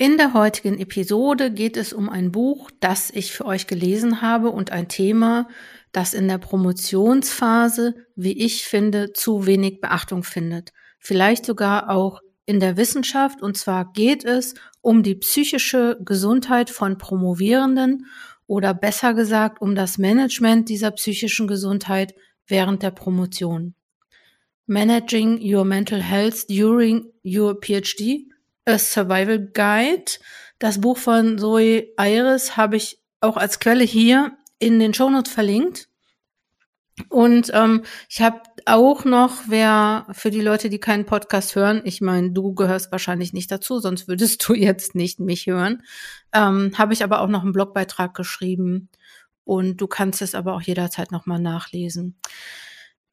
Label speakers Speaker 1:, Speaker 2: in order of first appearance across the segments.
Speaker 1: In der heutigen Episode geht es um ein Buch, das ich für euch gelesen habe und ein Thema, das in der Promotionsphase, wie ich finde, zu wenig Beachtung findet. Vielleicht sogar auch in der Wissenschaft. Und zwar geht es um die psychische Gesundheit von Promovierenden oder besser gesagt um das Management dieser psychischen Gesundheit während der Promotion. Managing Your Mental Health During Your PhD A Survival Guide. Das Buch von Zoe Iris habe ich auch als Quelle hier in den Shownotes verlinkt. Und ähm, ich habe auch noch, wer für die Leute, die keinen Podcast hören, ich meine, du gehörst wahrscheinlich nicht dazu, sonst würdest du jetzt nicht mich hören, ähm, habe ich aber auch noch einen Blogbeitrag geschrieben und du kannst es aber auch jederzeit nochmal nachlesen.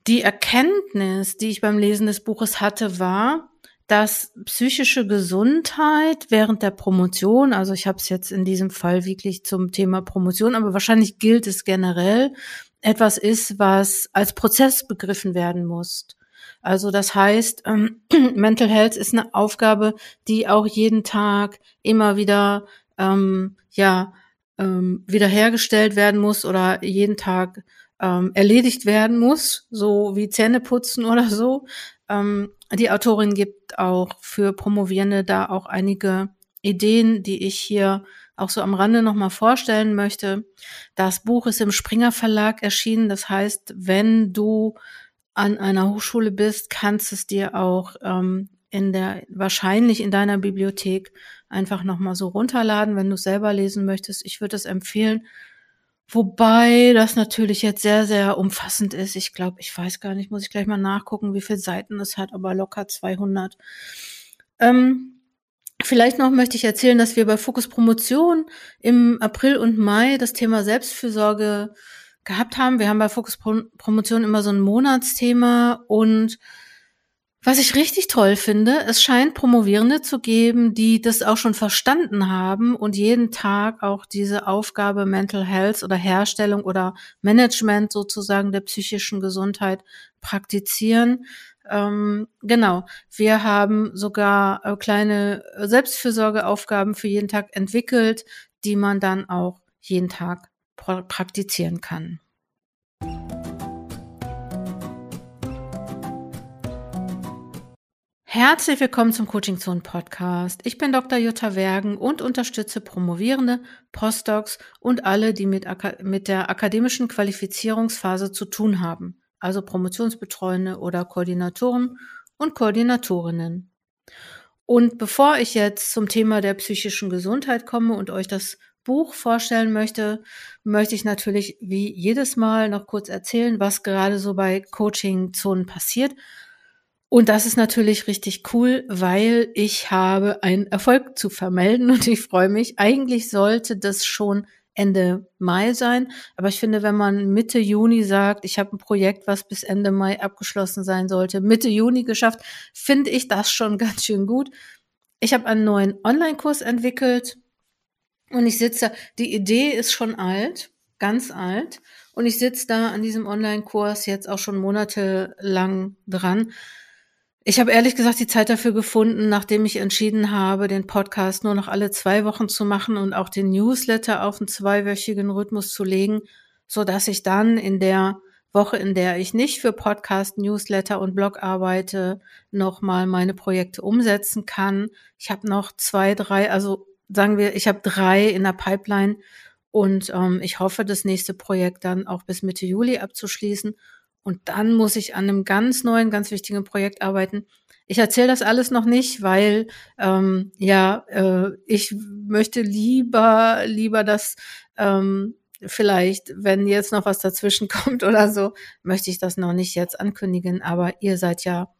Speaker 1: Die Erkenntnis, die ich beim Lesen des Buches hatte, war, dass psychische Gesundheit während der Promotion, also ich habe es jetzt in diesem Fall wirklich zum Thema Promotion, aber wahrscheinlich gilt es generell, etwas ist, was als Prozess begriffen werden muss. Also das heißt, ähm, Mental Health ist eine Aufgabe, die auch jeden Tag immer wieder ähm, ja ähm, wiederhergestellt werden muss oder jeden Tag ähm, erledigt werden muss, so wie Zähne putzen oder so. Ähm, die Autorin gibt auch für Promovierende da auch einige Ideen, die ich hier auch so am Rande nochmal vorstellen möchte. Das Buch ist im Springer Verlag erschienen. Das heißt, wenn du an einer Hochschule bist, kannst es dir auch ähm, in der wahrscheinlich in deiner Bibliothek einfach nochmal so runterladen, wenn du es selber lesen möchtest. Ich würde es empfehlen, Wobei das natürlich jetzt sehr, sehr umfassend ist. Ich glaube, ich weiß gar nicht, muss ich gleich mal nachgucken, wie viele Seiten es hat, aber locker 200. Ähm, vielleicht noch möchte ich erzählen, dass wir bei Fokus Promotion im April und Mai das Thema Selbstfürsorge gehabt haben. Wir haben bei Fokus Promotion immer so ein Monatsthema und was ich richtig toll finde, es scheint Promovierende zu geben, die das auch schon verstanden haben und jeden Tag auch diese Aufgabe Mental Health oder Herstellung oder Management sozusagen der psychischen Gesundheit praktizieren. Ähm, genau, wir haben sogar äh, kleine Selbstfürsorgeaufgaben für jeden Tag entwickelt, die man dann auch jeden Tag praktizieren kann. Herzlich willkommen zum Coaching Zone Podcast. Ich bin Dr. Jutta Wergen und unterstütze Promovierende, Postdocs und alle, die mit, mit der akademischen Qualifizierungsphase zu tun haben, also Promotionsbetreuende oder Koordinatoren und Koordinatorinnen. Und bevor ich jetzt zum Thema der psychischen Gesundheit komme und euch das Buch vorstellen möchte, möchte ich natürlich wie jedes Mal noch kurz erzählen, was gerade so bei Coaching Zonen passiert und das ist natürlich richtig cool, weil ich habe einen Erfolg zu vermelden und ich freue mich. Eigentlich sollte das schon Ende Mai sein, aber ich finde, wenn man Mitte Juni sagt, ich habe ein Projekt, was bis Ende Mai abgeschlossen sein sollte, Mitte Juni geschafft, finde ich das schon ganz schön gut. Ich habe einen neuen Online-Kurs entwickelt und ich sitze, die Idee ist schon alt, ganz alt, und ich sitze da an diesem Online-Kurs jetzt auch schon monatelang dran ich habe ehrlich gesagt die Zeit dafür gefunden, nachdem ich entschieden habe, den Podcast nur noch alle zwei Wochen zu machen und auch den Newsletter auf einen zweiwöchigen Rhythmus zu legen, so dass ich dann in der Woche, in der ich nicht für Podcast, Newsletter und Blog arbeite, nochmal meine Projekte umsetzen kann. Ich habe noch zwei, drei, also sagen wir, ich habe drei in der Pipeline und ähm, ich hoffe, das nächste Projekt dann auch bis Mitte Juli abzuschließen. Und dann muss ich an einem ganz neuen, ganz wichtigen Projekt arbeiten. Ich erzähle das alles noch nicht, weil ähm, ja, äh, ich möchte lieber, lieber das ähm, vielleicht, wenn jetzt noch was dazwischen kommt oder so, möchte ich das noch nicht jetzt ankündigen. Aber ihr seid ja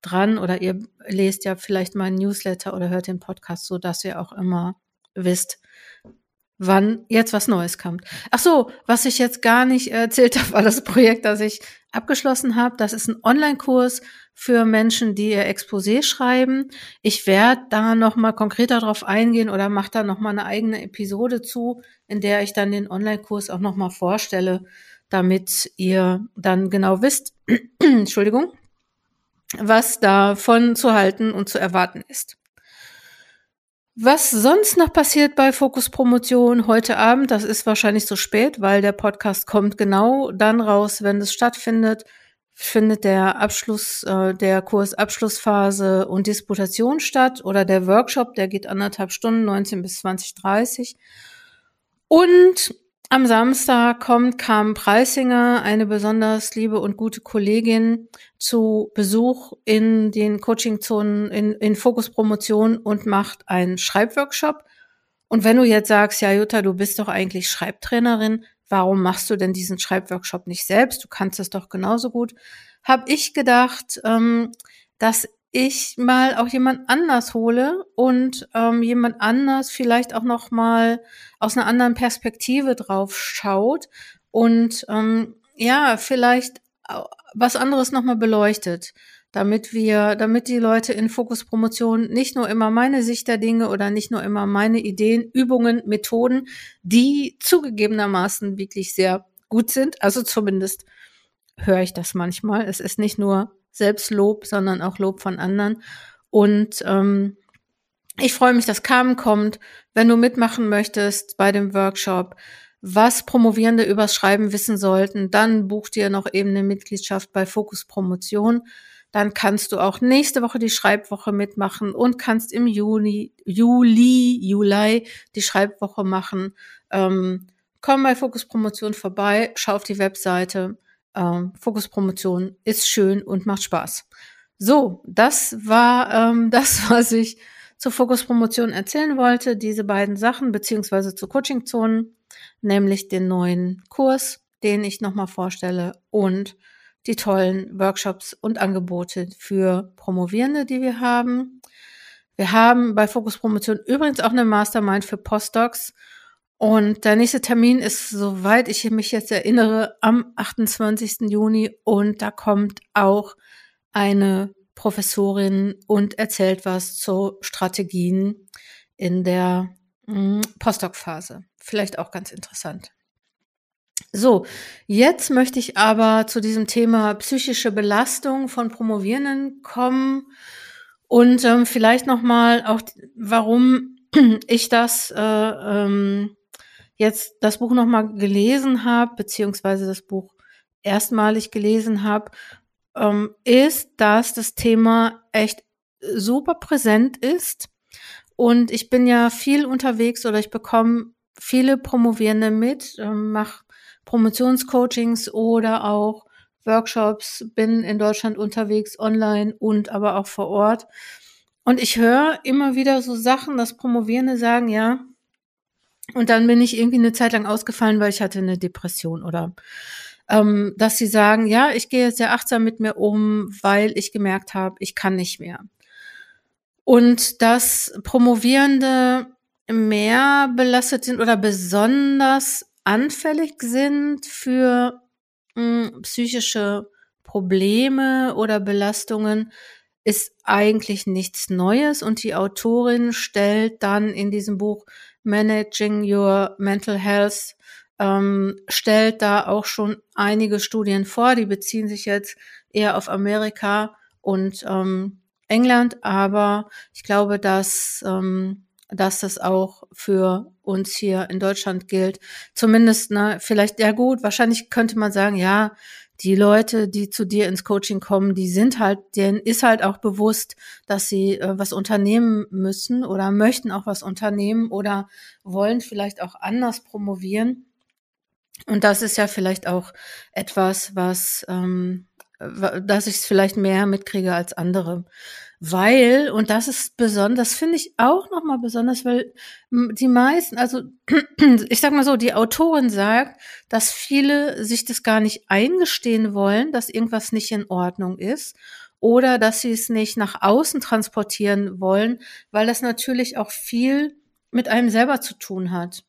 Speaker 1: dran oder ihr lest ja vielleicht meinen Newsletter oder hört den Podcast, so dass ihr auch immer wisst, wann jetzt was Neues kommt. Ach so, was ich jetzt gar nicht erzählt habe, war das Projekt, das ich abgeschlossen habe. Das ist ein Online-Kurs für Menschen, die ihr Exposé schreiben. Ich werde da noch mal konkreter drauf eingehen oder mache da noch mal eine eigene Episode zu, in der ich dann den Online-Kurs auch noch mal vorstelle, damit ihr dann genau wisst, Entschuldigung, was davon zu halten und zu erwarten ist. Was sonst noch passiert bei Fokus Promotion heute Abend, das ist wahrscheinlich so spät, weil der Podcast kommt genau dann raus, wenn es stattfindet, findet der Abschluss, äh, der Kursabschlussphase und Disputation statt oder der Workshop, der geht anderthalb Stunden, 19 bis 2030. Und am Samstag kommt Carmen Preisinger, eine besonders liebe und gute Kollegin, zu Besuch in den Coachingzonen in, in Fokus Promotion und macht einen Schreibworkshop. Und wenn du jetzt sagst, ja Jutta, du bist doch eigentlich Schreibtrainerin, warum machst du denn diesen Schreibworkshop nicht selbst? Du kannst es doch genauso gut. Hab ich gedacht, ähm, dass ich mal auch jemand anders hole und ähm, jemand anders vielleicht auch noch mal aus einer anderen Perspektive drauf schaut und ähm, ja vielleicht was anderes noch mal beleuchtet, damit wir, damit die Leute in Fokus Promotion nicht nur immer meine Sicht der Dinge oder nicht nur immer meine Ideen, Übungen, Methoden, die zugegebenermaßen wirklich sehr gut sind, also zumindest höre ich das manchmal. Es ist nicht nur Selbstlob, sondern auch Lob von anderen. Und ähm, ich freue mich, dass Carmen kommt. Wenn du mitmachen möchtest bei dem Workshop, was Promovierende übers Schreiben wissen sollten, dann buch dir noch eben eine Mitgliedschaft bei Fokus Promotion. Dann kannst du auch nächste Woche die Schreibwoche mitmachen und kannst im Juni, Juli, Juli die Schreibwoche machen. Ähm, komm bei Fokus Promotion vorbei, schau auf die Webseite ähm, Fokuspromotion ist schön und macht Spaß. So, das war ähm, das, was ich zur Fokuspromotion erzählen wollte. Diese beiden Sachen, beziehungsweise zu Coachingzonen, nämlich den neuen Kurs, den ich nochmal vorstelle und die tollen Workshops und Angebote für Promovierende, die wir haben. Wir haben bei Fokus Promotion übrigens auch eine Mastermind für Postdocs und der nächste Termin ist, soweit ich mich jetzt erinnere, am 28. Juni. Und da kommt auch eine Professorin und erzählt was zu Strategien in der hm, Postdoc-Phase. Vielleicht auch ganz interessant. So, jetzt möchte ich aber zu diesem Thema psychische Belastung von Promovierenden kommen und ähm, vielleicht noch mal auch, warum ich das äh, ähm, jetzt das Buch nochmal gelesen habe, beziehungsweise das Buch erstmalig gelesen habe, ähm, ist, dass das Thema echt super präsent ist. Und ich bin ja viel unterwegs oder ich bekomme viele Promovierende mit, ähm, mache Promotionscoachings oder auch Workshops, bin in Deutschland unterwegs, online und aber auch vor Ort. Und ich höre immer wieder so Sachen, dass Promovierende sagen, ja, und dann bin ich irgendwie eine Zeit lang ausgefallen, weil ich hatte eine Depression oder ähm, dass sie sagen, ja, ich gehe sehr achtsam mit mir um, weil ich gemerkt habe, ich kann nicht mehr. Und dass Promovierende mehr belastet sind oder besonders anfällig sind für mh, hm, psychische Probleme oder Belastungen, ist eigentlich nichts Neues. Und die Autorin stellt dann in diesem Buch Managing Your Mental Health ähm, stellt da auch schon einige Studien vor. Die beziehen sich jetzt eher auf Amerika und ähm, England, aber ich glaube, dass, ähm, dass das auch für uns hier in Deutschland gilt. Zumindest, ne, vielleicht, ja gut, wahrscheinlich könnte man sagen, ja, die Leute, die zu dir ins Coaching kommen, die sind halt, denen ist halt auch bewusst, dass sie äh, was unternehmen müssen oder möchten auch was unternehmen oder wollen vielleicht auch anders promovieren. Und das ist ja vielleicht auch etwas, was, ähm, dass ich es vielleicht mehr mitkriege als andere weil, und das ist besonders, finde ich auch nochmal besonders, weil die meisten, also ich sag mal so, die Autorin sagt, dass viele sich das gar nicht eingestehen wollen, dass irgendwas nicht in Ordnung ist oder dass sie es nicht nach außen transportieren wollen, weil das natürlich auch viel mit einem selber zu tun hat.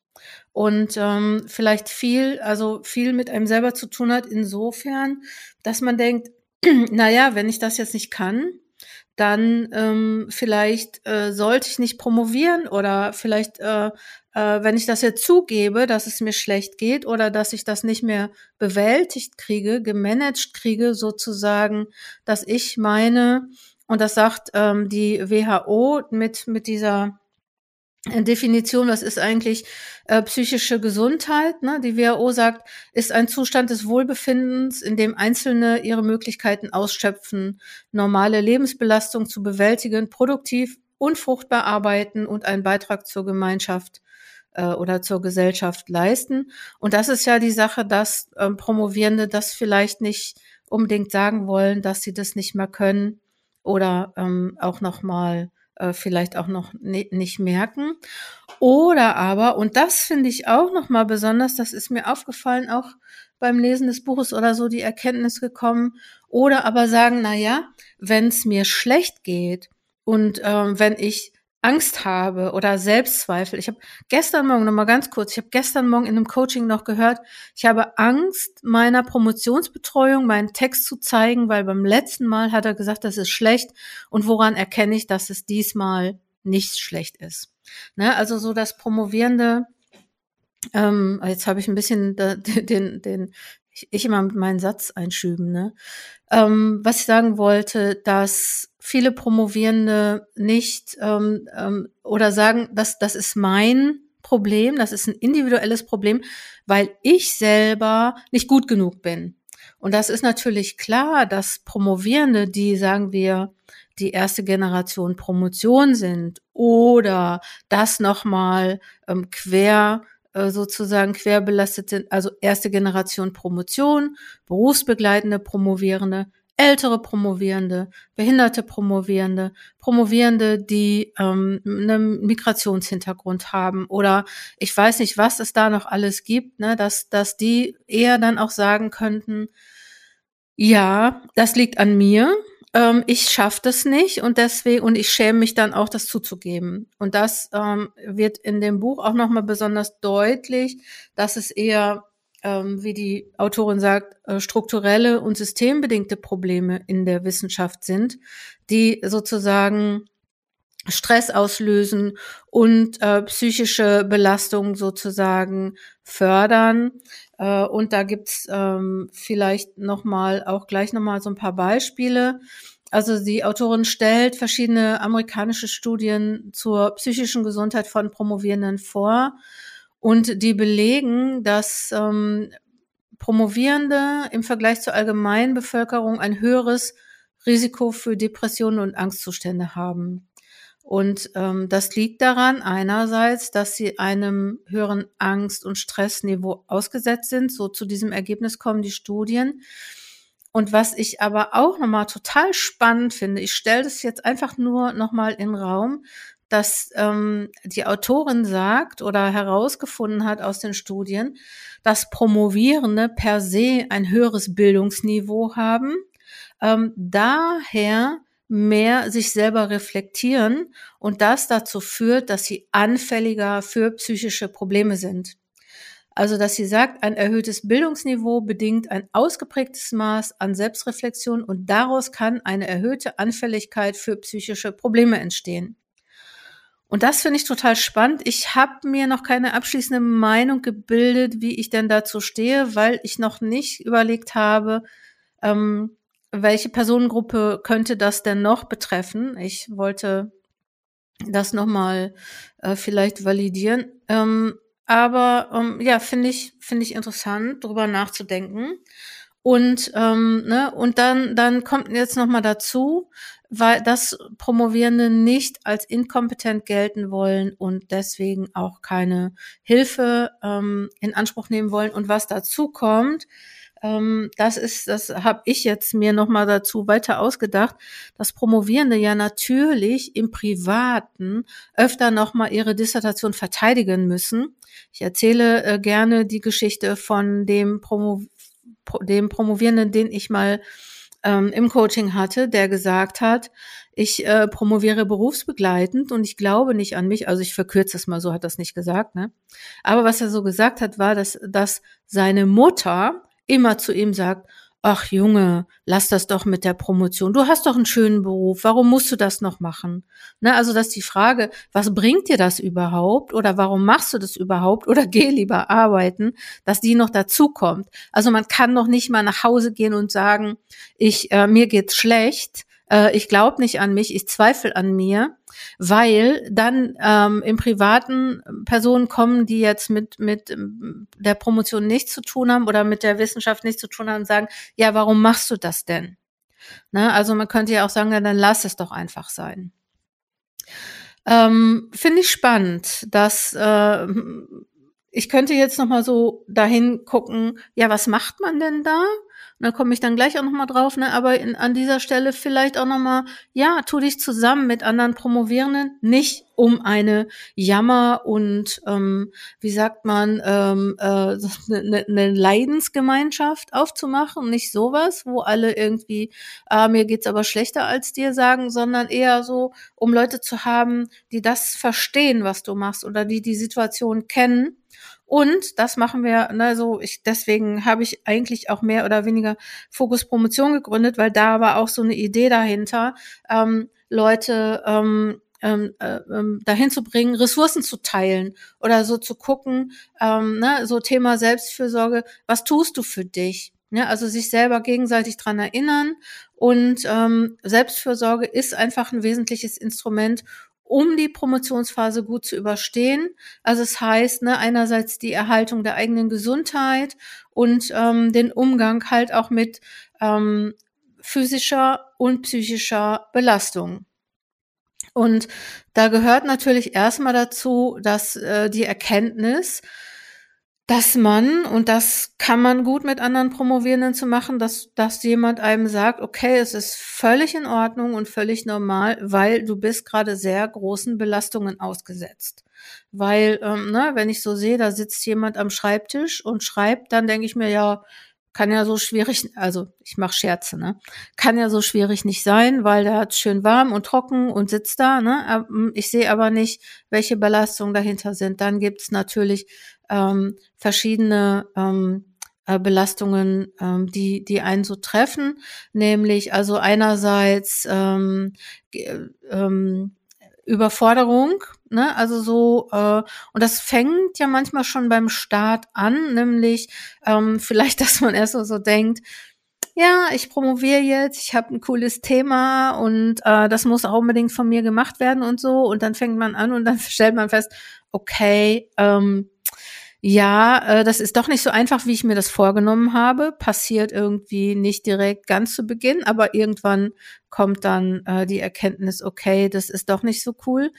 Speaker 1: Und ähm, vielleicht viel, also viel mit einem selber zu tun hat, insofern, dass man denkt, naja, wenn ich das jetzt nicht kann, dann ähm, vielleicht äh, sollte ich nicht promovieren oder vielleicht, äh, äh, wenn ich das jetzt zugebe, dass es mir schlecht geht oder dass ich das nicht mehr bewältigt kriege, gemanagt kriege, sozusagen, dass ich meine, und das sagt ähm, die WHO mit, mit dieser Definition, was ist eigentlich äh, psychische Gesundheit? Ne? Die WHO sagt, ist ein Zustand des Wohlbefindens, in dem Einzelne ihre Möglichkeiten ausschöpfen, normale Lebensbelastung zu bewältigen, produktiv und fruchtbar arbeiten und einen Beitrag zur Gemeinschaft äh, oder zur Gesellschaft leisten. Und das ist ja die Sache, dass ähm, Promovierende das vielleicht nicht unbedingt sagen wollen, dass sie das nicht mehr können oder ähm, auch noch mal äh, vielleicht auch noch nicht merken. Oder aber, und das finde ich auch noch mal besonders, das ist mir aufgefallen, auch beim Lesen des Buches oder so die Erkenntnis gekommen, oder aber sagen, na ja, wenn es mir schlecht geht und ähm, wenn ich Angst habe oder Selbstzweifel. Ich habe gestern Morgen noch mal ganz kurz, ich habe gestern Morgen in einem Coaching noch gehört, ich habe Angst, meiner Promotionsbetreuung meinen Text zu zeigen, weil beim letzten Mal hat er gesagt, das ist schlecht und woran erkenne ich, dass es diesmal nicht schlecht ist. Ne? Also so das Promovierende, ähm, jetzt habe ich ein bisschen den, den, den ich, ich immer mit meinen Satz einschüben, ne? Ähm, was ich sagen wollte, dass viele Promovierende nicht ähm, ähm, oder sagen, dass das ist mein Problem, das ist ein individuelles Problem, weil ich selber nicht gut genug bin. Und das ist natürlich klar, dass Promovierende, die sagen wir, die erste Generation Promotion sind oder das nochmal ähm, quer äh, sozusagen querbelastet sind, also erste Generation Promotion, berufsbegleitende Promovierende, ältere Promovierende, behinderte Promovierende, Promovierende, die ähm, einen Migrationshintergrund haben oder ich weiß nicht, was es da noch alles gibt, ne, dass, dass die eher dann auch sagen könnten, ja, das liegt an mir, ähm, ich schaffe das nicht und deswegen und ich schäme mich dann auch, das zuzugeben. Und das ähm, wird in dem Buch auch nochmal besonders deutlich, dass es eher, ähm, wie die Autorin sagt, äh, strukturelle und systembedingte Probleme in der Wissenschaft sind, die sozusagen Stress auslösen und äh, psychische Belastung sozusagen fördern. Äh, und da gibt's ähm, vielleicht noch mal auch gleich noch mal so ein paar Beispiele. Also die Autorin stellt verschiedene amerikanische Studien zur psychischen Gesundheit von Promovierenden vor und die belegen, dass ähm, Promovierende im Vergleich zur allgemeinen Bevölkerung ein höheres Risiko für Depressionen und Angstzustände haben. Und ähm, das liegt daran einerseits, dass sie einem höheren Angst- und Stressniveau ausgesetzt sind. So zu diesem Ergebnis kommen die Studien. Und was ich aber auch nochmal total spannend finde, ich stelle das jetzt einfach nur nochmal in Raum, dass ähm, die Autorin sagt oder herausgefunden hat aus den Studien, dass Promovierende per se ein höheres Bildungsniveau haben, ähm, daher mehr sich selber reflektieren und das dazu führt, dass sie anfälliger für psychische Probleme sind. Also, dass sie sagt, ein erhöhtes Bildungsniveau bedingt ein ausgeprägtes Maß an Selbstreflexion und daraus kann eine erhöhte Anfälligkeit für psychische Probleme entstehen. Und das finde ich total spannend. Ich habe mir noch keine abschließende Meinung gebildet, wie ich denn dazu stehe, weil ich noch nicht überlegt habe, ähm, welche Personengruppe könnte das denn noch betreffen? Ich wollte das nochmal äh, vielleicht validieren. Ähm, aber ähm, ja, finde ich, finde ich interessant, drüber nachzudenken. Und, ähm, ne, und dann, dann kommt jetzt nochmal dazu, weil das Promovierende nicht als inkompetent gelten wollen und deswegen auch keine Hilfe ähm, in Anspruch nehmen wollen. Und was dazu kommt, das ist, das habe ich jetzt mir nochmal dazu weiter ausgedacht, dass Promovierende ja natürlich im Privaten öfter nochmal ihre Dissertation verteidigen müssen. Ich erzähle äh, gerne die Geschichte von dem, Promo, dem Promovierenden, den ich mal ähm, im Coaching hatte, der gesagt hat, ich äh, promoviere berufsbegleitend und ich glaube nicht an mich, also ich verkürze es mal, so hat das nicht gesagt, ne? Aber was er so gesagt hat, war, dass, dass seine Mutter immer zu ihm sagt, ach Junge, lass das doch mit der Promotion. Du hast doch einen schönen Beruf. Warum musst du das noch machen? Ne, also, dass die Frage, was bringt dir das überhaupt? Oder warum machst du das überhaupt? Oder geh lieber arbeiten, dass die noch dazu kommt. Also, man kann noch nicht mal nach Hause gehen und sagen, ich, äh, mir geht's schlecht äh, ich glaube nicht an mich, ich zweifle an mir, weil dann ähm, im privaten Personen kommen, die jetzt mit, mit ähm, der Promotion nichts zu tun haben oder mit der Wissenschaft nichts zu tun haben und sagen, ja, warum machst du das denn? Ne? Also man könnte ja auch sagen, ja, dann lass es doch einfach sein. Ähm, Finde ich spannend, dass äh, ich könnte jetzt noch mal so dahin gucken, ja, was macht man denn da? Und da komme ich dann gleich auch noch mal drauf, ne? Aber in, an dieser Stelle vielleicht auch noch mal, ja, tu dich zusammen mit anderen Promovierenden, nicht um eine Jammer und ähm, wie sagt man ähm, äh, eine, eine Leidensgemeinschaft aufzumachen, nicht sowas, wo alle irgendwie äh, mir geht's aber schlechter als dir sagen, sondern eher so, um Leute zu haben, die das verstehen, was du machst oder die die Situation kennen und das machen wir, ne, so ich deswegen habe ich eigentlich auch mehr oder weniger Fokus Promotion gegründet, weil da war auch so eine Idee dahinter, ähm, Leute ähm, ähm, äh, ähm, dahin zu bringen, Ressourcen zu teilen oder so zu gucken, ähm, ne, so Thema Selbstfürsorge, was tust du für dich? Ne, also sich selber gegenseitig dran erinnern und ähm, Selbstfürsorge ist einfach ein wesentliches Instrument, um die Promotionsphase gut zu überstehen. Also es heißt, ne, einerseits die Erhaltung der eigenen Gesundheit und ähm, den Umgang halt auch mit ähm, physischer und psychischer Belastung. Und da gehört natürlich erstmal dazu, dass äh, die Erkenntnis, dass man, und das kann man gut mit anderen Promovierenden zu machen, dass, dass jemand einem sagt, okay, es ist völlig in Ordnung und völlig normal, weil du bist gerade sehr großen Belastungen ausgesetzt. Weil, ähm, ne, wenn ich so sehe, da sitzt jemand am Schreibtisch und schreibt, dann denke ich mir, ja, kann ja so schwierig, also ich mache Scherze, ne? Kann ja so schwierig nicht sein, weil der hat schön warm und trocken und sitzt da, ne? Ich sehe aber nicht, welche Belastungen dahinter sind. Dann gibt's natürlich ähm, verschiedene ähm, äh, Belastungen, ähm, die, die einen so treffen, nämlich also einerseits ähm, ähm, Überforderung, ne? Also so, äh, und das fängt ja manchmal schon beim Start an, nämlich ähm, vielleicht, dass man erst so, so denkt, ja, ich promoviere jetzt, ich habe ein cooles Thema und äh, das muss auch unbedingt von mir gemacht werden und so. Und dann fängt man an und dann stellt man fest, okay, ähm, ja, äh, das ist doch nicht so einfach, wie ich mir das vorgenommen habe. Passiert irgendwie nicht direkt ganz zu Beginn, aber irgendwann kommt dann äh, die Erkenntnis, okay, das ist doch nicht so cool.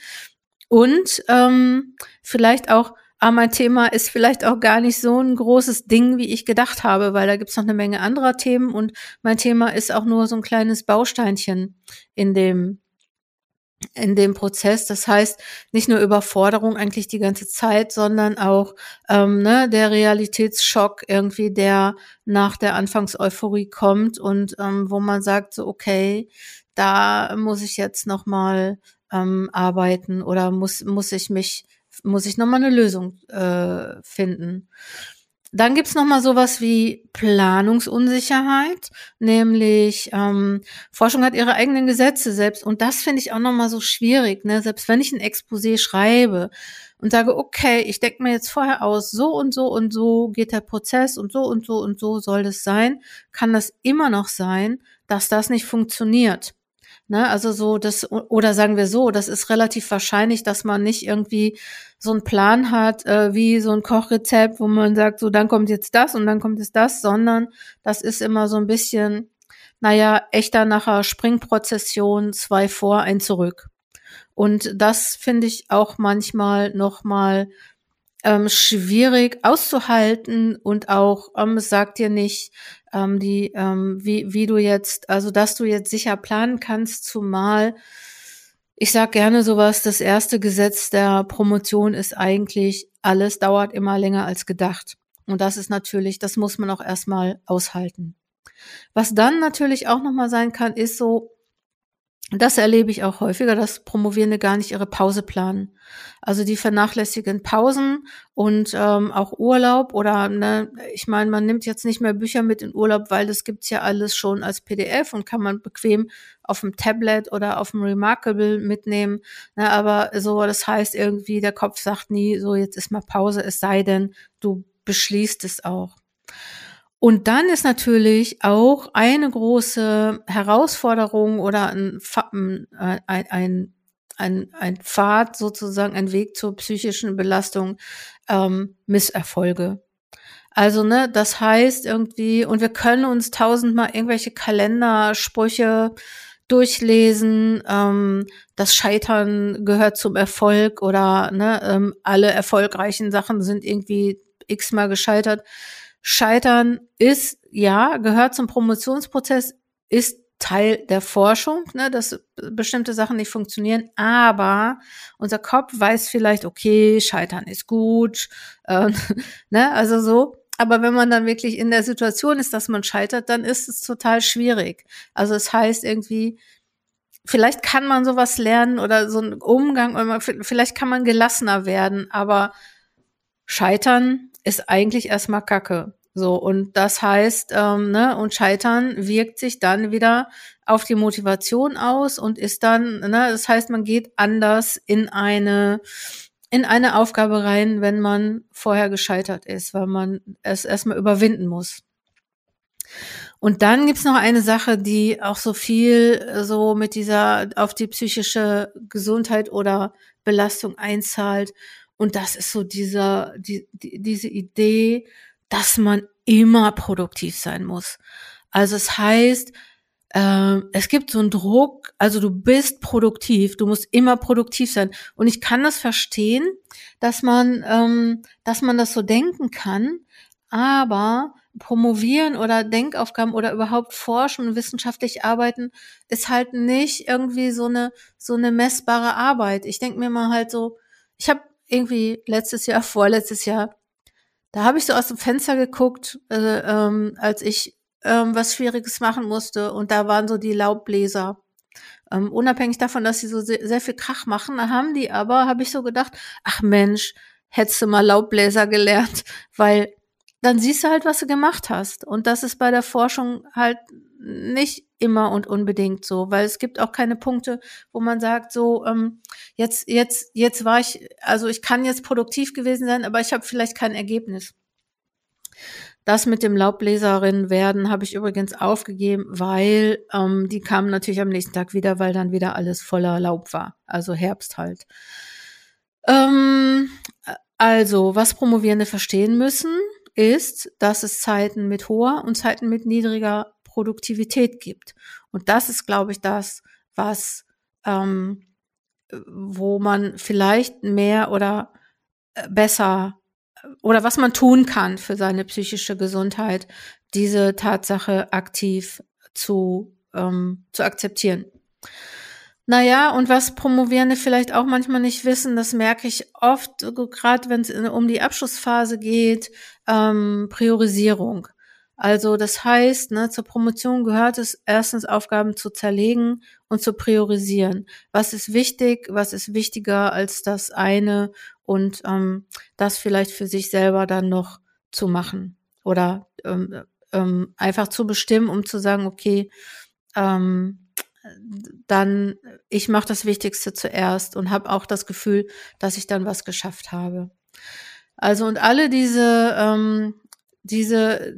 Speaker 1: Und ähm, vielleicht auch, ah, mein Thema ist vielleicht auch gar nicht so ein großes Ding, wie ich gedacht habe, weil da gibt's noch eine Menge anderer Themen und mein Thema ist auch nur so ein kleines Bausteinchen in dem in dem Prozess. Das heißt, nicht nur Überforderung eigentlich die ganze Zeit, sondern auch ähm, ne, der Realitätsschock irgendwie, der nach der Anfangseuphorie kommt und ähm, wo man sagt, so okay, da muss ich jetzt noch mal ähm, arbeiten oder muss muss ich mich muss ich noch mal eine Lösung äh, finden. Dann gibt's noch mal sowas wie Planungsunsicherheit, nämlich ähm, Forschung hat ihre eigenen Gesetze selbst und das finde ich auch noch mal so schwierig. Ne? Selbst wenn ich ein Exposé schreibe und sage, okay, ich denke mir jetzt vorher aus, so und so und so geht der Prozess und so und so und so soll das sein, kann das immer noch sein, dass das nicht funktioniert. Ne, also so das, oder sagen wir so, das ist relativ wahrscheinlich, dass man nicht irgendwie so einen Plan hat, äh, wie so ein Kochrezept, wo man sagt, so dann kommt jetzt das und dann kommt jetzt das, sondern das ist immer so ein bisschen, naja, echter nachher Springprozession, zwei vor, ein zurück. Und das finde ich auch manchmal nochmal ähm, schwierig auszuhalten und auch, ähm, sagt dir nicht, ähm, die, ähm, wie, wie du jetzt, also dass du jetzt sicher planen kannst, zumal ich sag gerne sowas, das erste Gesetz der Promotion ist eigentlich, alles dauert immer länger als gedacht. Und das ist natürlich, das muss man auch erstmal aushalten. Was dann natürlich auch nochmal sein kann, ist so, das erlebe ich auch häufiger, dass Promovierende gar nicht ihre Pause planen. Also die vernachlässigen Pausen und ähm, auch Urlaub oder ne, ich meine, man nimmt jetzt nicht mehr Bücher mit in Urlaub, weil das gibt's ja alles schon als PDF und kann man bequem auf dem Tablet oder auf dem Remarkable mitnehmen. Ne, aber so, das heißt irgendwie, der Kopf sagt nie, so jetzt ist mal Pause, es sei denn, du beschließt es auch. Und dann ist natürlich auch eine große Herausforderung oder ein, ein, ein, ein, ein Pfad sozusagen, ein Weg zur psychischen Belastung, ähm, Misserfolge. Also, ne, das heißt irgendwie, und wir können uns tausendmal irgendwelche Kalendersprüche durchlesen, ähm, das Scheitern gehört zum Erfolg oder ne, ähm, alle erfolgreichen Sachen sind irgendwie x-mal gescheitert. Scheitern ist, ja, gehört zum Promotionsprozess, ist Teil der Forschung, ne, dass bestimmte Sachen nicht funktionieren, aber unser Kopf weiß vielleicht, okay, Scheitern ist gut, äh, ne, also so. Aber wenn man dann wirklich in der Situation ist, dass man scheitert, dann ist es total schwierig. Also es heißt irgendwie, vielleicht kann man sowas lernen oder so einen Umgang, vielleicht kann man gelassener werden, aber Scheitern ist eigentlich erstmal Kacke. So, und das heißt, ähm, ne, und Scheitern wirkt sich dann wieder auf die Motivation aus und ist dann, ne, das heißt, man geht anders in eine in eine Aufgabe rein, wenn man vorher gescheitert ist, weil man es erstmal überwinden muss. Und dann gibt's noch eine Sache, die auch so viel äh, so mit dieser auf die psychische Gesundheit oder Belastung einzahlt. Und das ist so dieser, die, die, diese Idee, dass man immer produktiv sein muss. Also es heißt, äh, es gibt so einen Druck, also du bist produktiv, du musst immer produktiv sein. Und ich kann das verstehen, dass man, ähm, dass man das so denken kann, aber promovieren oder Denkaufgaben oder überhaupt forschen und wissenschaftlich arbeiten ist halt nicht irgendwie so eine so eine messbare Arbeit. Ich denke mir mal halt so, ich habe irgendwie letztes Jahr, vorletztes Jahr, da habe ich so aus dem Fenster geguckt, äh, ähm, als ich ähm, was Schwieriges machen musste. Und da waren so die Laubbläser. Ähm, unabhängig davon, dass sie so sehr, sehr viel Krach machen, haben die aber, habe ich so gedacht, ach Mensch, hättest du mal Laubbläser gelernt, weil dann siehst du halt, was du gemacht hast. Und das ist bei der Forschung halt nicht immer und unbedingt so, weil es gibt auch keine Punkte, wo man sagt, so ähm, jetzt jetzt jetzt war ich, also ich kann jetzt produktiv gewesen sein, aber ich habe vielleicht kein Ergebnis. Das mit dem Laubbläserin werden habe ich übrigens aufgegeben, weil ähm, die kamen natürlich am nächsten Tag wieder, weil dann wieder alles voller Laub war. Also Herbst halt. Ähm, also, was Promovierende verstehen müssen, ist, dass es Zeiten mit hoher und Zeiten mit niedriger Produktivität gibt. Und das ist, glaube ich, das, was, ähm, wo man vielleicht mehr oder äh, besser oder was man tun kann für seine psychische Gesundheit, diese Tatsache aktiv zu, ähm, zu akzeptieren. Naja, und was Promovierende vielleicht auch manchmal nicht wissen, das merke ich oft, gerade wenn es um die Abschlussphase geht, ähm, Priorisierung. Also das heißt, ne, zur Promotion gehört es erstens Aufgaben zu zerlegen und zu priorisieren. Was ist wichtig, was ist wichtiger als das eine und ähm, das vielleicht für sich selber dann noch zu machen oder ähm, ähm, einfach zu bestimmen, um zu sagen, okay, ähm, dann ich mache das Wichtigste zuerst und habe auch das Gefühl, dass ich dann was geschafft habe. Also und alle diese ähm, diese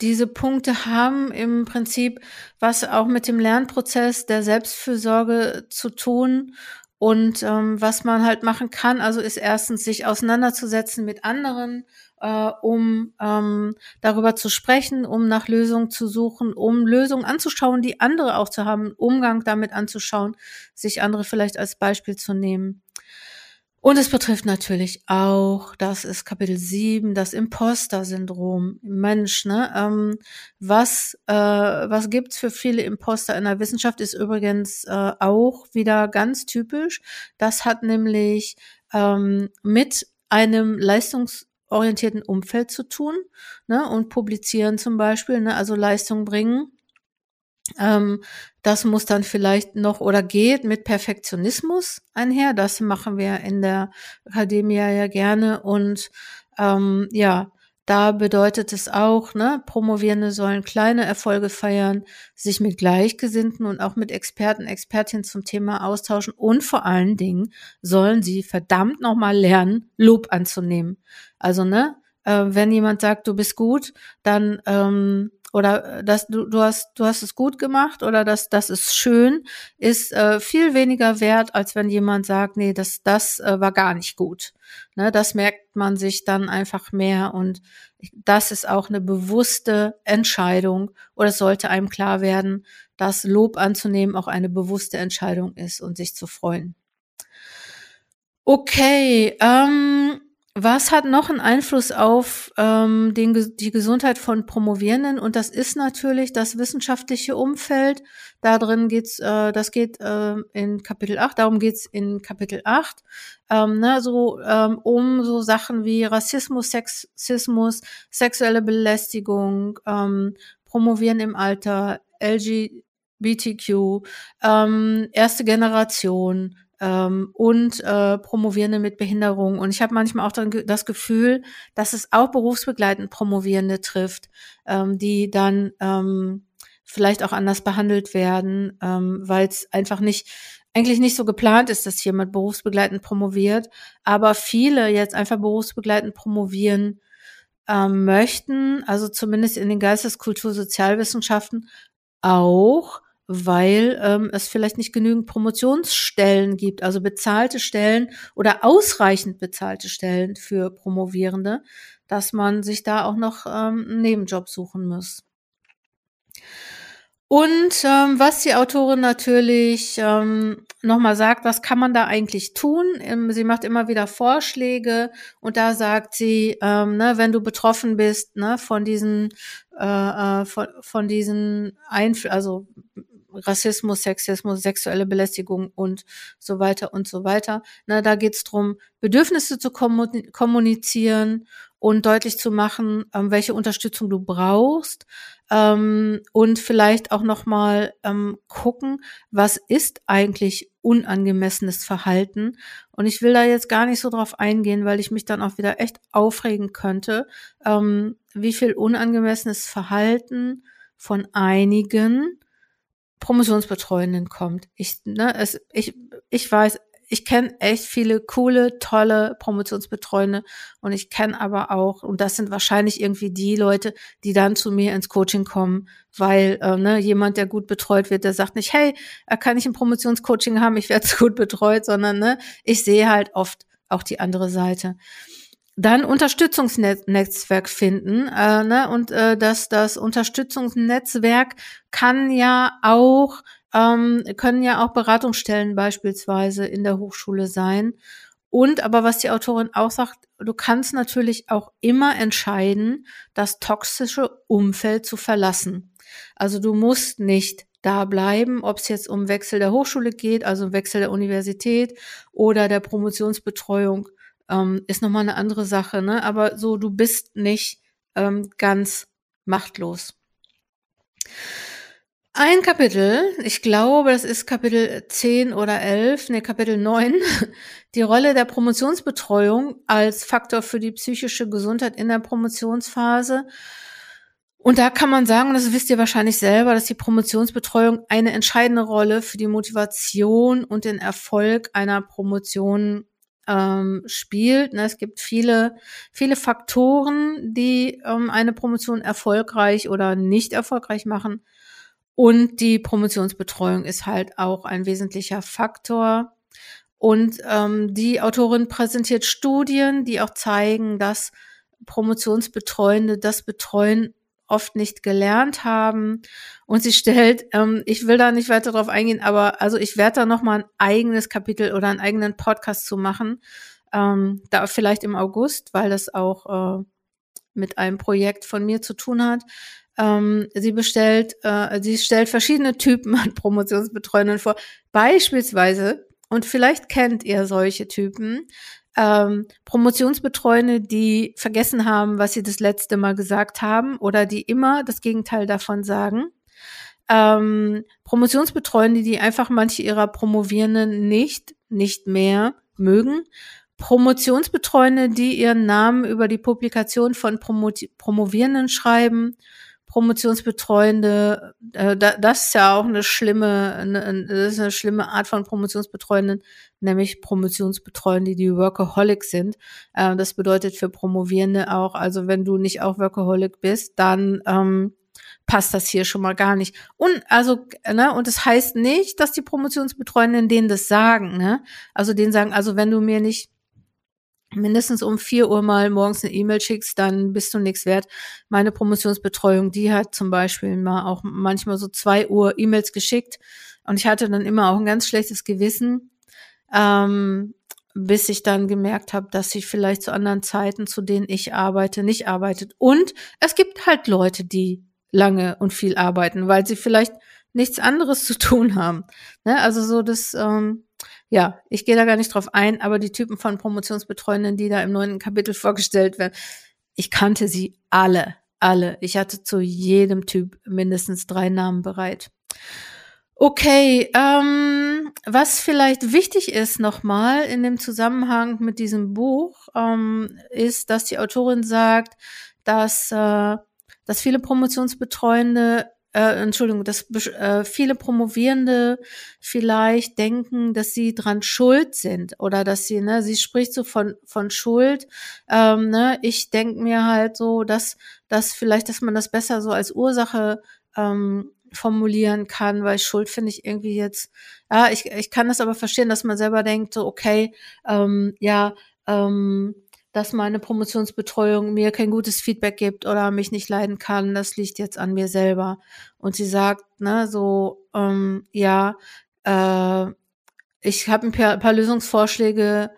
Speaker 1: diese Punkte haben im Prinzip was auch mit dem Lernprozess der Selbstfürsorge zu tun und ähm, was man halt machen kann, also ist erstens sich auseinanderzusetzen mit anderen, äh, um ähm, darüber zu sprechen, um nach Lösungen zu suchen, um Lösungen anzuschauen, die andere auch zu haben, Umgang damit anzuschauen, sich andere vielleicht als Beispiel zu nehmen. Und es betrifft natürlich auch, das ist Kapitel 7, das Imposter-Syndrom. Mensch, ne? Ähm, was, äh, was gibt's für viele Imposter in der Wissenschaft, ist übrigens äh, auch wieder ganz typisch. Das hat nämlich ähm, mit einem leistungsorientierten Umfeld zu tun, ne? Und publizieren zum Beispiel, ne? Also Leistung bringen ähm, das muss dann vielleicht noch oder geht mit Perfektionismus einher. Das machen wir in der Akademie ja gerne. Und ähm, ja, da bedeutet es auch, ne, Promovierende sollen kleine Erfolge feiern, sich mit Gleichgesinnten und auch mit Experten, Expertinnen zum Thema austauschen und vor allen Dingen sollen sie verdammt nochmal lernen, Lob anzunehmen. Also, ne, äh, wenn jemand sagt, du bist gut, dann ähm, oder äh, dass du, du hast du hast es gut gemacht oder dass das ist schön, ist äh, viel weniger wert, als wenn jemand sagt, nee, das das äh, war gar nicht gut. Ne, das merkt man sich dann einfach mehr und das ist auch eine bewusste Entscheidung oder es sollte einem klar werden, dass Lob anzunehmen auch eine bewusste Entscheidung ist und sich zu freuen. Okay, ähm, was hat noch einen Einfluss auf ähm, den, die Gesundheit von Promovierenden? Und das ist natürlich das wissenschaftliche Umfeld. Da drin geht's, äh, das geht äh, in Kapitel 8, darum geht's in Kapitel 8, ähm, ne, so ähm, um so Sachen wie Rassismus, Sexismus, sexuelle Belästigung, ähm, Promovieren im Alter, LGBTQ, ähm, erste Generation, ähm, und äh, Promovierende mit Behinderung. Und ich habe manchmal auch dann das Gefühl, dass es auch berufsbegleitend Promovierende trifft, ähm, die dann ähm, vielleicht auch anders behandelt werden, ähm, weil es einfach nicht eigentlich nicht so geplant ist, dass jemand berufsbegleitend promoviert, aber viele jetzt einfach berufsbegleitend promovieren ähm, möchten, also zumindest in den Geisteskultur Sozialwissenschaften auch, weil ähm, es vielleicht nicht genügend Promotionsstellen gibt, also bezahlte Stellen oder ausreichend bezahlte Stellen für Promovierende, dass man sich da auch noch ähm, einen Nebenjob suchen muss. Und ähm, was die Autorin natürlich ähm, nochmal sagt, was kann man da eigentlich tun? Ähm, sie macht immer wieder Vorschläge und da sagt sie, ähm, ne, wenn du betroffen bist ne, von diesen äh, äh von, von diesen Einfl also Rassismus, Sexismus, sexuelle Belästigung und so weiter und so weiter. Na, da geht's drum, Bedürfnisse zu kommunizieren und deutlich zu machen, ähm, welche Unterstützung du brauchst ähm, und vielleicht auch noch mal ähm, gucken, was ist eigentlich unangemessenes Verhalten. Und ich will da jetzt gar nicht so drauf eingehen, weil ich mich dann auch wieder echt aufregen könnte, wie viel unangemessenes Verhalten von einigen Promotionsbetreuenden kommt. Ich, ne, es, ich, ich weiß, ich kenne echt viele coole, tolle Promotionsbetreuende und ich kenne aber auch, und das sind wahrscheinlich irgendwie die Leute, die dann zu mir ins Coaching kommen, weil äh, ne, jemand, der gut betreut wird, der sagt nicht, hey, äh, kann ich ein Promotionscoaching haben, ich werde gut betreut, sondern ne, ich sehe halt oft auch die andere Seite. Dann Unterstützungsnetzwerk finden. Äh, ne? Und äh, das, das Unterstützungsnetzwerk kann ja auch, ähm, können ja auch Beratungsstellen beispielsweise in der Hochschule sein. Und aber was die Autorin auch sagt, du kannst natürlich auch immer entscheiden, das toxische Umfeld zu verlassen. Also du musst nicht da bleiben, ob es jetzt um Wechsel der Hochschule geht, also Wechsel der Universität oder der Promotionsbetreuung ähm, ist nochmal eine andere Sache, ne? Aber so, du bist nicht ähm, ganz machtlos. Ein Kapitel, ich glaube, das ist Kapitel 10 oder 11, ne, Kapitel 9, die Rolle der Promotionsbetreuung als Faktor für die psychische Gesundheit in der Promotionsphase. Und da kann man sagen, das wisst ihr wahrscheinlich selber, dass die Promotionsbetreuung eine entscheidende Rolle für die Motivation und den Erfolg einer Promotion ähm, spielt. Ne, es gibt viele, viele Faktoren, die ähm, eine Promotion erfolgreich oder nicht erfolgreich machen. Und die Promotionsbetreuung ist halt auch ein wesentlicher Faktor. Und ähm, die Autorin präsentiert Studien, die auch zeigen, dass Promotionsbetreuende das Betreuen oft nicht gelernt haben. Und sie stellt, ähm, ich will da nicht weiter drauf eingehen, aber also ich werde da noch mal ein eigenes Kapitel oder einen eigenen Podcast zu machen, ähm, da vielleicht im August, weil das auch äh, mit einem Projekt von mir zu tun hat. Ähm, sie bestellt, äh, sie stellt verschiedene Typen an Promotionsbetreuenden vor. Beispielsweise, und vielleicht kennt ihr solche Typen, ähm, Promotionsbetreuende, die vergessen haben, was sie das letzte Mal gesagt haben oder die immer das Gegenteil davon sagen. Ähm, Promotionsbetreuende, die einfach manche ihrer Promovierenden nicht, nicht mehr mögen. Promotionsbetreuende, die ihren Namen über die Publikation von Promo Promovierenden schreiben. Promotionsbetreuende, äh, da, das ist ja auch eine schlimme, eine, das ist eine schlimme Art von Promotionsbetreuenden, nämlich Promotionsbetreuende, die Workaholic sind. Äh, das bedeutet für Promovierende auch, also wenn du nicht auch Workaholic bist, dann ähm, passt das hier schon mal gar nicht. Und also, ne, und das heißt nicht, dass die Promotionsbetreuenden denen das sagen, ne? Also denen sagen, also wenn du mir nicht mindestens um vier Uhr mal morgens eine E-Mail schickst, dann bist du nichts wert. Meine Promotionsbetreuung, die hat zum Beispiel mal auch manchmal so zwei Uhr E-Mails geschickt und ich hatte dann immer auch ein ganz schlechtes Gewissen, ähm, bis ich dann gemerkt habe, dass sie vielleicht zu anderen Zeiten, zu denen ich arbeite, nicht arbeitet. Und es gibt halt Leute, die lange und viel arbeiten, weil sie vielleicht nichts anderes zu tun haben. Ne? Also so das, ähm, ja, ich gehe da gar nicht drauf ein, aber die Typen von Promotionsbetreuenden, die da im neunten Kapitel vorgestellt werden, ich kannte sie alle, alle. Ich hatte zu jedem Typ mindestens drei Namen bereit. Okay, ähm, was vielleicht wichtig ist nochmal in dem Zusammenhang mit diesem Buch, ähm, ist, dass die Autorin sagt, dass, äh, dass viele Promotionsbetreuende äh, Entschuldigung, dass äh, viele Promovierende vielleicht denken, dass sie dran schuld sind oder dass sie, ne, sie spricht so von von Schuld. Ähm, ne, ich denke mir halt so, dass dass vielleicht, dass man das besser so als Ursache ähm, formulieren kann, weil Schuld finde ich irgendwie jetzt, ja, ich, ich kann das aber verstehen, dass man selber denkt, so, okay, ähm, ja, ähm, dass meine Promotionsbetreuung mir kein gutes Feedback gibt oder mich nicht leiden kann, das liegt jetzt an mir selber. Und sie sagt, ne, so, ähm, ja, äh, ich habe ein paar, paar Lösungsvorschläge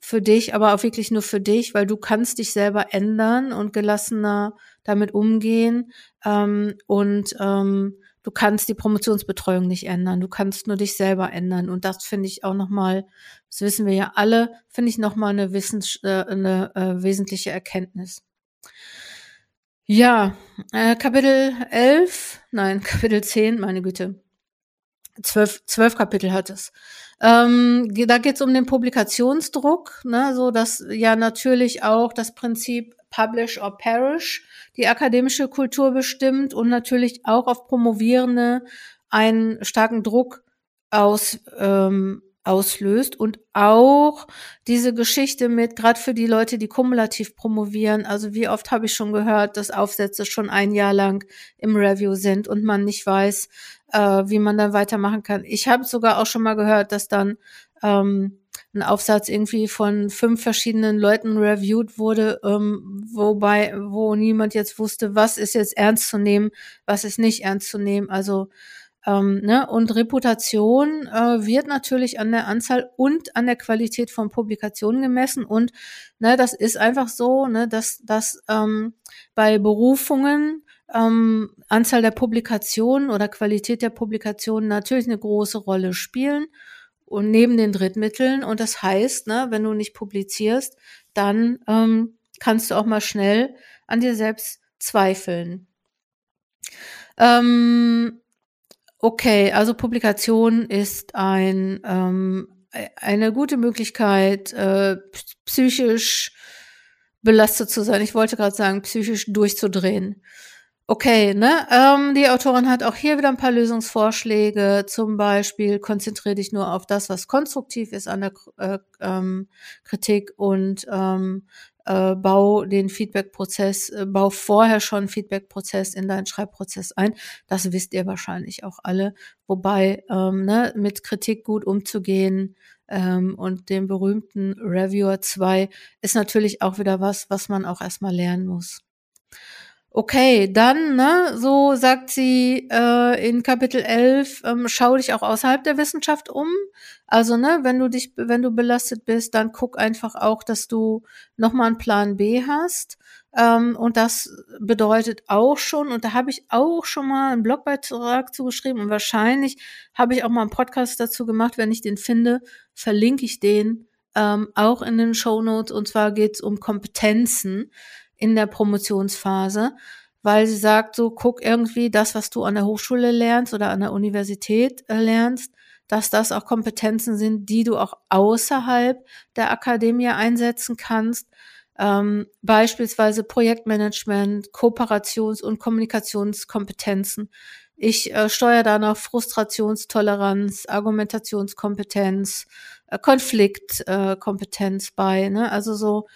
Speaker 1: für dich, aber auch wirklich nur für dich, weil du kannst dich selber ändern und gelassener damit umgehen. Ähm, und ähm, du kannst die Promotionsbetreuung nicht ändern. Du kannst nur dich selber ändern. Und das finde ich auch nochmal, das wissen wir ja alle, finde ich nochmal eine, Wissens äh, eine äh, wesentliche Erkenntnis. Ja, äh, Kapitel 11, nein, Kapitel 10, meine Güte. Zwölf, zwölf Kapitel hat es. Ähm, da geht es um den Publikationsdruck, ne, so dass ja natürlich auch das Prinzip Publish or Perish die akademische Kultur bestimmt und natürlich auch auf Promovierende einen starken Druck aus, ähm, auslöst und auch diese Geschichte mit, gerade für die Leute, die kumulativ promovieren, also wie oft habe ich schon gehört, dass Aufsätze schon ein Jahr lang im Review sind und man nicht weiß, äh, wie man dann weitermachen kann. Ich habe sogar auch schon mal gehört, dass dann ähm, ein Aufsatz irgendwie von fünf verschiedenen Leuten reviewed wurde, ähm, wobei, wo niemand jetzt wusste, was ist jetzt ernst zu nehmen, was ist nicht ernst zu nehmen. Also ähm, ne? Und Reputation äh, wird natürlich an der Anzahl und an der Qualität von Publikationen gemessen. Und ne, das ist einfach so, ne, dass, dass ähm, bei Berufungen ähm, Anzahl der Publikationen oder Qualität der Publikationen natürlich eine große Rolle spielen und neben den Drittmitteln. Und das heißt, ne, wenn du nicht publizierst, dann ähm, kannst du auch mal schnell an dir selbst zweifeln. Ähm, okay, also Publikation ist ein, ähm, e-, eine gute Möglichkeit, äh, psychisch belastet zu sein. Ich wollte gerade sagen, psychisch durchzudrehen. Okay, ne? Ähm, die Autorin hat auch hier wieder ein paar Lösungsvorschläge. Zum Beispiel konzentriere dich nur auf das, was konstruktiv ist an der äh, ähm, Kritik und ähm, äh, bau den Feedback-Prozess, äh, bau vorher schon Feedback-Prozess in deinen Schreibprozess ein. Das wisst ihr wahrscheinlich auch alle. Wobei ähm, ne, mit Kritik gut umzugehen ähm, und dem berühmten Reviewer 2 ist natürlich auch wieder was, was man auch erstmal lernen muss. Okay, dann, ne, so sagt sie äh, in Kapitel 11, ähm, schau dich auch außerhalb der Wissenschaft um. Also, ne, wenn du dich, wenn du belastet bist, dann guck einfach auch, dass du nochmal einen Plan B hast. Ähm, und das bedeutet auch schon, und da habe ich auch schon mal einen Blogbeitrag zugeschrieben und wahrscheinlich habe ich auch mal einen Podcast dazu gemacht. Wenn ich den finde, verlinke ich den ähm, auch in den Show Notes. Und zwar geht es um Kompetenzen in der Promotionsphase, weil sie sagt, so guck irgendwie das, was du an der Hochschule lernst oder an der Universität äh, lernst, dass das auch Kompetenzen sind, die du auch außerhalb der Akademie einsetzen kannst. ähm, beispielsweise Projektmanagement, Kooperations- und Kommunikationskompetenzen. Ich äh, steuere da noch Frustrationstoleranz, Argumentationskompetenz, äh, Konfliktkompetenz äh, bei. Ne? Also so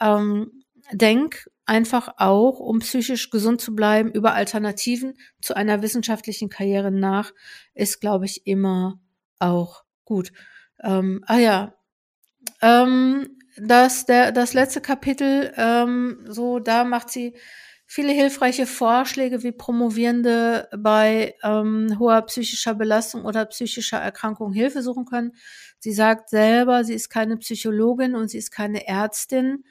Speaker 1: ähm, denk einfach auch, um psychisch gesund zu bleiben, über Alternativen zu einer wissenschaftlichen Karriere nach, ist, glaube ich, immer auch gut. Ähm, ah ja, ähm, das, der, das letzte Kapitel, ähm, so da macht sie viele hilfreiche Vorschläge, wie Promovierende bei ähm, hoher psychischer Belastung oder psychischer Erkrankung Hilfe suchen können. Sie sagt selber, sie ist keine Psychologin und sie ist keine Ärztin.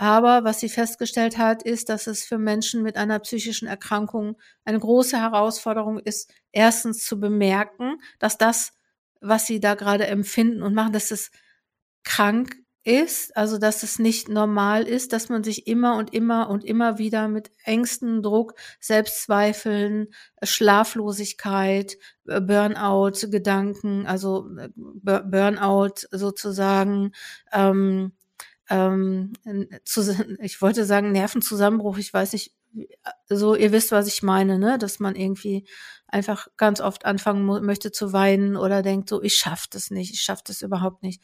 Speaker 1: Aber was sie festgestellt hat, ist, dass es für Menschen mit einer psychischen Erkrankung eine große Herausforderung ist, erstens zu bemerken, dass das, was sie da gerade empfinden und machen, dass es krank ist, also dass es nicht normal ist, dass man sich immer und immer und immer wieder mit Ängsten, Druck, Selbstzweifeln, Schlaflosigkeit, äh, Burnout, Gedanken, also äh, Burnout sozusagen, ähm, ähm, ich wollte sagen Nervenzusammenbruch, ich weiß nicht, so ihr wisst, was ich meine, ne, dass man irgendwie einfach ganz oft anfangen möchte zu weinen oder denkt so, ich schaff das nicht, ich schaff das überhaupt nicht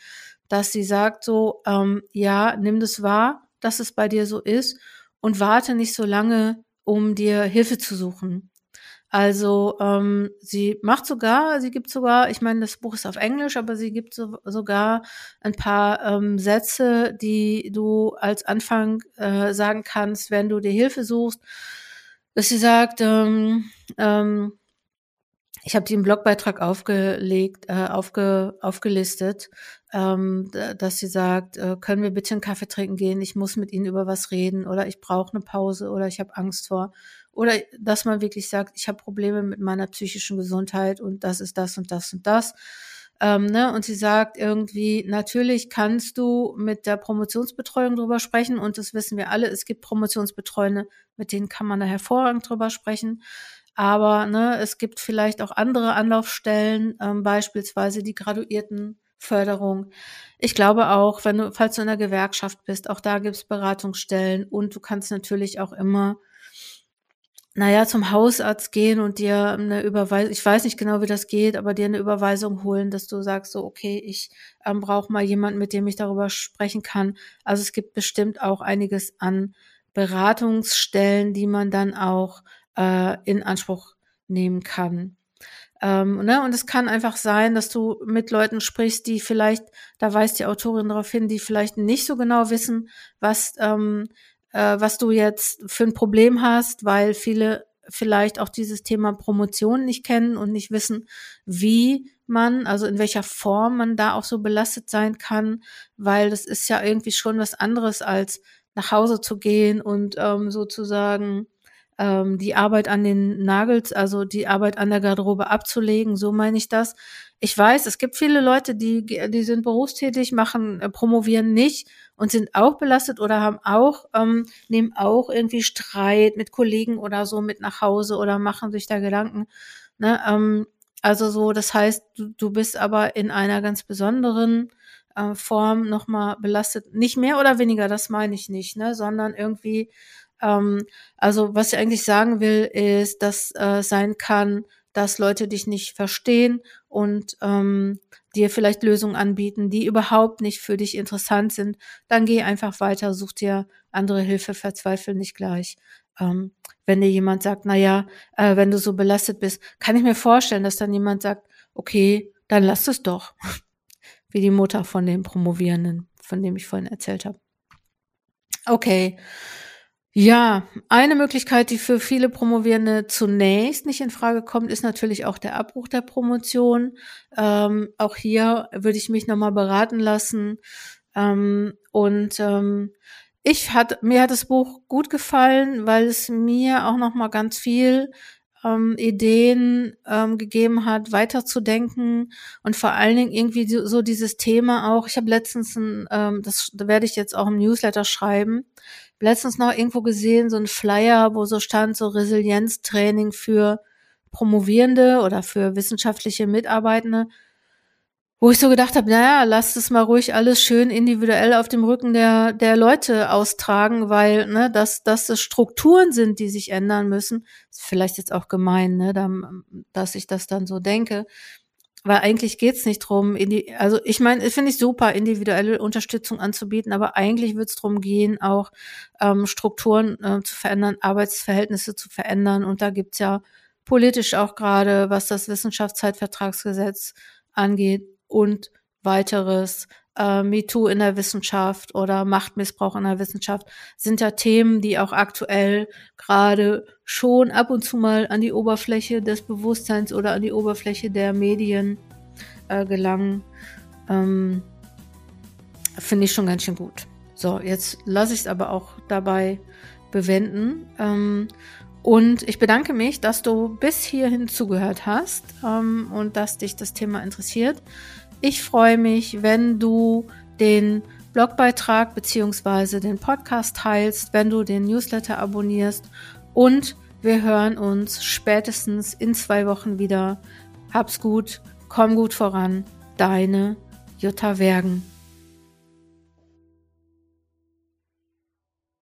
Speaker 1: dass sie sagt so, ähm, ja, nimm das wahr, dass es bei dir so ist und warte nicht so lange, um dir Hilfe zu suchen. Also ähm, sie macht sogar, sie gibt sogar, ich meine, das Buch ist auf Englisch, aber sie gibt so, sogar ein paar ähm, Sätze, die du als Anfang äh, sagen kannst, wenn du dir Hilfe suchst. Dass sie sagt, ähm, ähm, ich habe die im Blogbeitrag aufgelegt, äh, aufge, aufgelistet, ähm, dass sie sagt, äh, können wir bitte einen Kaffee trinken gehen? Ich muss mit Ihnen über was reden oder ich brauche eine Pause oder ich habe Angst vor. Oder dass man wirklich sagt, ich habe Probleme mit meiner psychischen Gesundheit und das ist das und das und das. Ähm, ne? Und sie sagt irgendwie, natürlich kannst du mit der Promotionsbetreuung drüber sprechen und das wissen wir alle, es gibt Promotionsbetreuende, mit denen kann man da hervorragend drüber sprechen. Aber ne, es gibt vielleicht auch andere Anlaufstellen, ähm, beispielsweise die Graduiertenförderung. Ich glaube auch, wenn du, falls du in der Gewerkschaft bist, auch da gibt's Beratungsstellen und du kannst natürlich auch immer, naja, zum Hausarzt gehen und dir eine Überweisung, ich weiß nicht genau, wie das geht, aber dir eine Überweisung holen, dass du sagst, so, okay, ich ähm, brauche mal jemanden, mit dem ich darüber sprechen kann. Also es gibt bestimmt auch einiges an Beratungsstellen, die man dann auch äh, in Anspruch nehmen kann. Ähm, ne? Und es kann einfach sein, dass du mit Leuten sprichst, die vielleicht, da weist die Autorin darauf hin, die vielleicht nicht so genau wissen, was, ähm, äh, was du jetzt für ein Problem hast, weil viele vielleicht auch dieses Thema Promotion nicht kennen und nicht wissen, wie man, also in welcher Form man da auch so belastet sein kann, weil das ist ja irgendwie schon was anderes als nach Hause zu gehen und ähm, sozusagen ähm, die Arbeit an den Nagels, also die Arbeit an der Garderobe abzulegen, so meine ich das. Ich weiß, es gibt viele Leute, die, die sind berufstätig, machen, äh, promovieren nicht und sind auch belastet oder haben auch, ähm, nehmen auch irgendwie Streit mit Kollegen oder so mit nach Hause oder machen sich da Gedanken. Ne? Ähm, also so, das heißt, du, du bist aber in einer ganz besonderen äh, Form nochmal belastet. Nicht mehr oder weniger, das meine ich nicht, ne? sondern irgendwie ähm, also was ich eigentlich sagen will, ist, dass äh, sein kann, dass Leute dich nicht verstehen und ähm, dir vielleicht Lösungen anbieten, die überhaupt nicht für dich interessant sind, dann geh einfach weiter, such dir andere Hilfe, verzweifel nicht gleich. Ähm, wenn dir jemand sagt, na ja, äh, wenn du so belastet bist, kann ich mir vorstellen, dass dann jemand sagt, okay, dann lass es doch. Wie die Mutter von dem Promovierenden, von dem ich vorhin erzählt habe. Okay. Ja, eine Möglichkeit, die für viele Promovierende zunächst nicht in Frage kommt, ist natürlich auch der Abbruch der Promotion. Ähm, auch hier würde ich mich nochmal beraten lassen. Ähm, und ähm, ich hat, mir hat das Buch gut gefallen, weil es mir auch nochmal ganz viel ähm, Ideen ähm, gegeben hat, weiterzudenken und vor allen Dingen irgendwie so, dieses Thema auch. Ich habe letztens ein, ähm, das werde ich jetzt auch im Newsletter schreiben letztens noch irgendwo gesehen, so ein Flyer, wo so stand, so Resilienztraining für Promovierende oder für wissenschaftliche Mitarbeitende. wo ich so gedacht habe, naja, lasst es mal ruhig alles schön individuell auf dem Rücken der, der Leute austragen, weil, ne, dass, dass es Strukturen sind, die sich ändern müssen, ist vielleicht jetzt auch gemein, ne, dass ich das dann so denke. Weil eigentlich geht's nicht drum, also ich meine, finde ich super, individuelle Unterstützung anzubieten, aber eigentlich wird's drum gehen, auch ähm, Strukturen äh, zu verändern, Arbeitsverhältnisse zu verändern. Und da gibt's ja politisch auch gerade, was das Wissenschaftszeitvertragsgesetz angeht, und weiteres, äh, MeToo in der Wissenschaft oder Machtmissbrauch in der Wissenschaft sind ja Themen, die auch aktuell gerade schon ab und zu mal an die Oberfläche des Bewusstseins oder an die Oberfläche der Medien äh, gelangen. Ähm, Finde ich schon ganz schön gut. So, jetzt lasse ich es aber auch dabei bewenden. Ähm, und ich bedanke mich, dass du bis hierhin zugehört hast ähm, und dass dich das Thema interessiert. Ich freue mich, wenn du den Blogbeitrag beziehungsweise den Podcast teilst, wenn du den Newsletter abonnierst und wir hören uns spätestens in zwei Wochen wieder. Hab's gut, komm gut voran, deine Jutta Wergen.